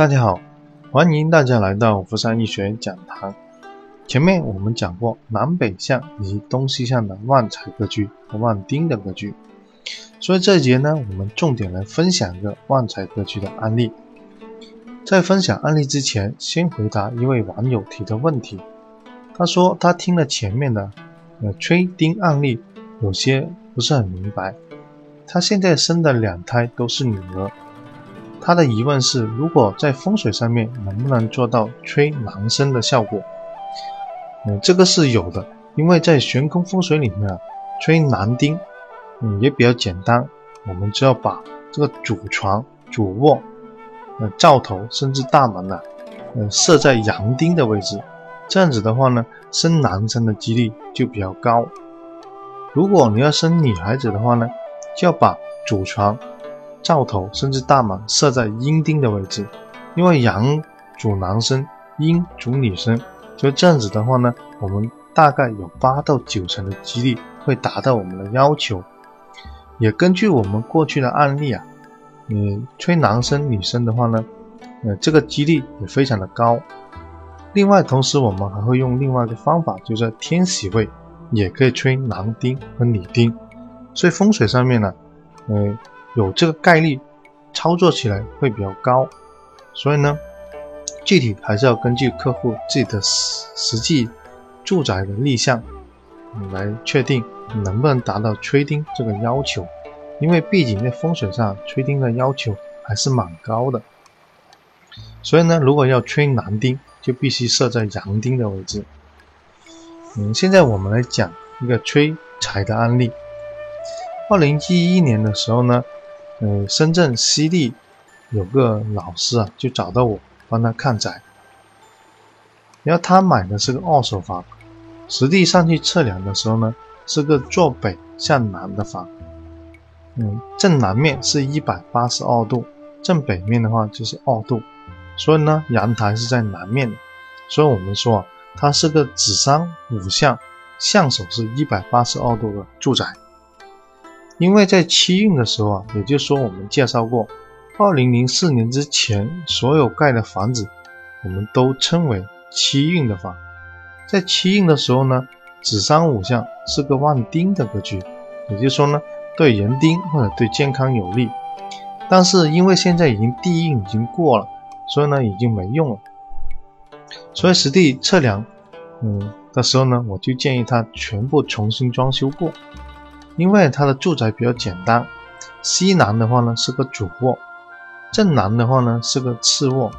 大家好，欢迎大家来到福山易学讲堂。前面我们讲过南北向以及东西向的旺财格局和旺丁的格局，所以这一节呢，我们重点来分享一个旺财格局的案例。在分享案例之前，先回答一位网友提的问题。他说他听了前面的呃吹丁案例，有些不是很明白。他现在生的两胎都是女儿，他的疑问是：如果在风水上面能不能做到吹男生的效果？嗯，这个是有的，因为在悬空风水里面啊，吹男丁，嗯，也比较简单。我们只要把这个主床、主卧、呃灶头甚至大门呢，呃设在阳丁的位置，这样子的话呢，生男生的几率就比较高。如果你要生女孩子的话呢？就要把主床、灶头甚至大门设在阴丁的位置，因为阳主男生，阴主女生，所以这样子的话呢，我们大概有八到九成的几率会达到我们的要求。也根据我们过去的案例啊，你吹男生女生的话呢，呃，这个几率也非常的高。另外，同时我们还会用另外一个方法，就是天喜位也可以吹男丁和女丁。所以风水上面呢，呃，有这个概率，操作起来会比较高。所以呢，具体还是要根据客户自己的实实际住宅的立项来确定能不能达到吹钉这个要求。因为毕竟在风水上吹钉的要求还是蛮高的。所以呢，如果要吹男丁，就必须设在阳丁的位置。嗯，现在我们来讲一个吹财的案例。二零一一年的时候呢，呃，深圳西丽有个老师啊，就找到我帮他看宅。然后他买的是个二手房，实地上去测量的时候呢，是个坐北向南的房。嗯，正南面是一百八十二度，正北面的话就是二度，所以呢，阳台是在南面的。所以我们说啊，它是个子山午向，向手是一百八十二度的住宅。因为在七运的时候啊，也就是说我们介绍过，二零零四年之前所有盖的房子，我们都称为七运的房。在七运的时候呢，子山五向是个旺丁的格局，也就是说呢，对人丁或者对健康有利。但是因为现在已经地运已经过了，所以呢已经没用了。所以实地测量，嗯的时候呢，我就建议他全部重新装修过。因为他的住宅比较简单，西南的话呢是个主卧，正南的话呢是个次卧，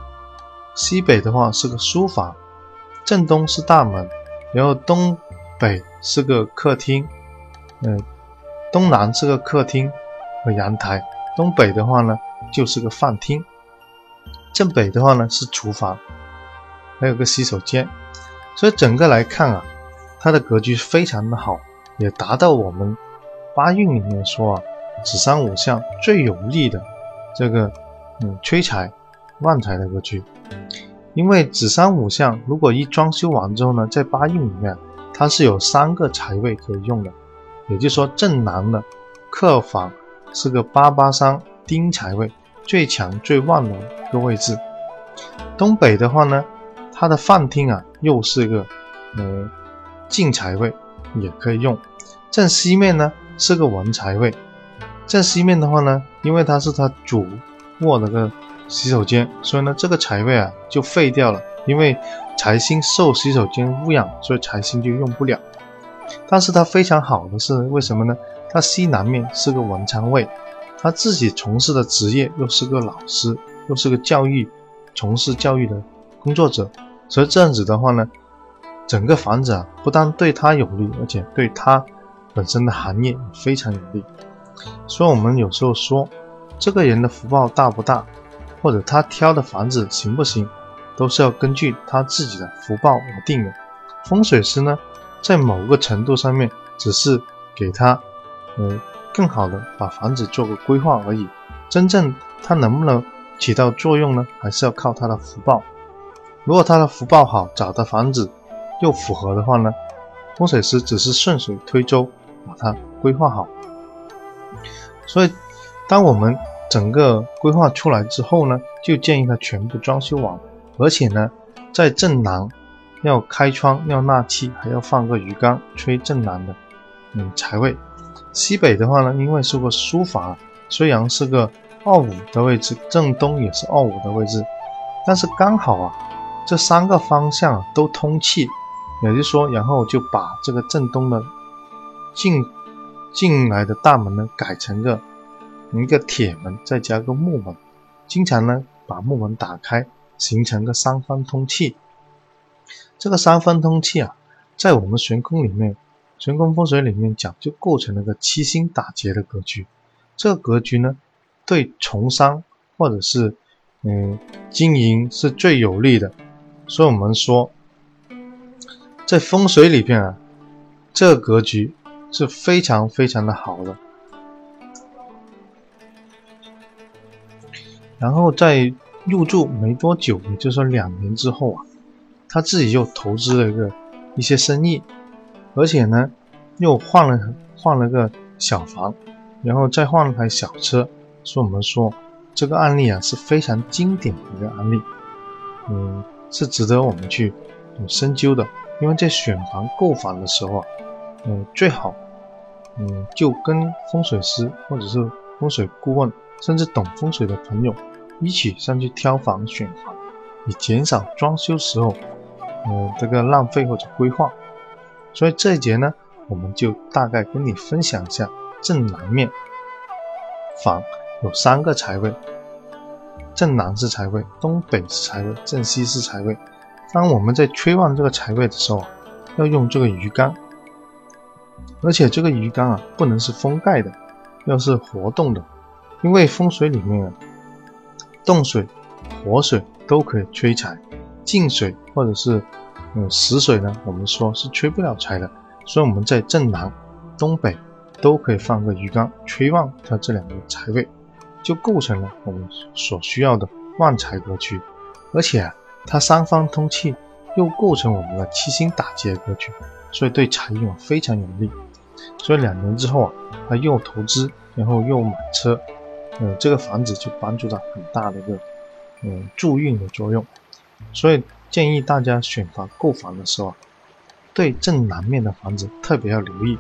西北的话是个书房，正东是大门，然后东北是个客厅，嗯，东南是个客厅和阳台，东北的话呢就是个饭厅，正北的话呢是厨房，还有个洗手间，所以整个来看啊，它的格局非常的好，也达到我们。八运里面说啊，子山五相最有利的这个嗯催财旺财的格局，因为子山五相如果一装修完之后呢，在八运里面它是有三个财位可以用的，也就是说正南的客房是个八八三丁财位，最强最旺的一个位置。东北的话呢，它的饭厅啊又是个呃进财位，也可以用。正西面呢。是个文财位，在西面的话呢，因为它是他主卧的个洗手间，所以呢这个财位啊就废掉了，因为财星受洗手间污染，所以财星就用不了。但是它非常好的是为什么呢？它西南面是个文昌位，他自己从事的职业又是个老师，又是个教育，从事教育的工作者，所以这样子的话呢，整个房子啊不但对他有利，而且对他。本身的行业非常有利，所以我们有时候说，这个人的福报大不大，或者他挑的房子行不行，都是要根据他自己的福报而定的。风水师呢，在某个程度上面，只是给他，呃，更好的把房子做个规划而已。真正他能不能起到作用呢，还是要靠他的福报。如果他的福报好，找的房子又符合的话呢，风水师只是顺水推舟。把它规划好，所以当我们整个规划出来之后呢，就建议他全部装修完，而且呢，在正南要开窗，要纳气，还要放个鱼缸吹正南的，嗯，财位。西北的话呢，因为是个书房，虽然是个二五的位置，正东也是二五的位置，但是刚好啊，这三个方向都通气，也就是说，然后就把这个正东的进进来的大门呢改成个一个铁门，再加个木门，经常呢把木门打开，形成个三方通气。这个三方通气啊，在我们悬空里面。玄空风水里面讲，就构成了个七星打劫的格局。这个格局呢，对从商或者是嗯经营是最有利的。所以我们说，在风水里边啊，这个格局是非常非常的好的。然后在入住没多久，也就是说两年之后啊，他自己又投资了一个一些生意。而且呢，又换了换了个小房，然后再换了台小车。所以我们说这个案例啊是非常经典的一个案例，嗯，是值得我们去深究的。因为在选房购房的时候啊，嗯，最好嗯就跟风水师或者是风水顾问，甚至懂风水的朋友一起上去挑房选房，以减少装修时候嗯这个浪费或者规划。所以这一节呢，我们就大概跟你分享一下正南面房有三个财位，正南是财位，东北是财位，正西是财位。当我们在催旺这个财位的时候，要用这个鱼缸，而且这个鱼缸啊不能是封盖的，要是活动的，因为风水里面啊，动水、活水都可以催财，静水或者是。嗯，死水呢，我们说是催不了财的，所以我们在正南、东北都可以放个鱼缸，催旺它这两个财位，就构成了我们所需要的旺财格局。而且啊，它三方通气，又构成我们的七星打劫格局，所以对财运非常有利。所以两年之后啊，他又投资，然后又买车，嗯，这个房子就帮助到很大的一个嗯助运的作用。所以。建议大家选房购房的时候啊，对正南面的房子特别要留意。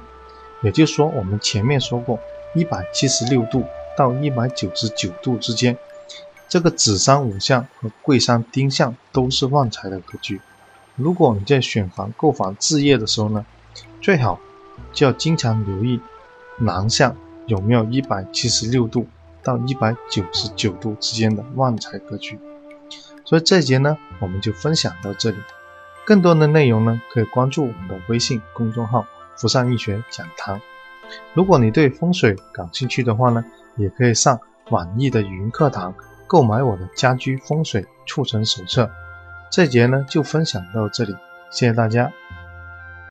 也就是说，我们前面说过，一百七十六度到一百九十九度之间，这个子山午相和贵山丁相都是旺财的格局。如果你在选房购房置业的时候呢，最好就要经常留意南向有没有一百七十六度到一百九十九度之间的旺财格局。所以这节呢，我们就分享到这里。更多的内容呢，可以关注我们的微信公众号“福善易学讲堂”。如果你对风水感兴趣的话呢，也可以上网易的云课堂购买我的家居风水促成手册。这节呢就分享到这里，谢谢大家。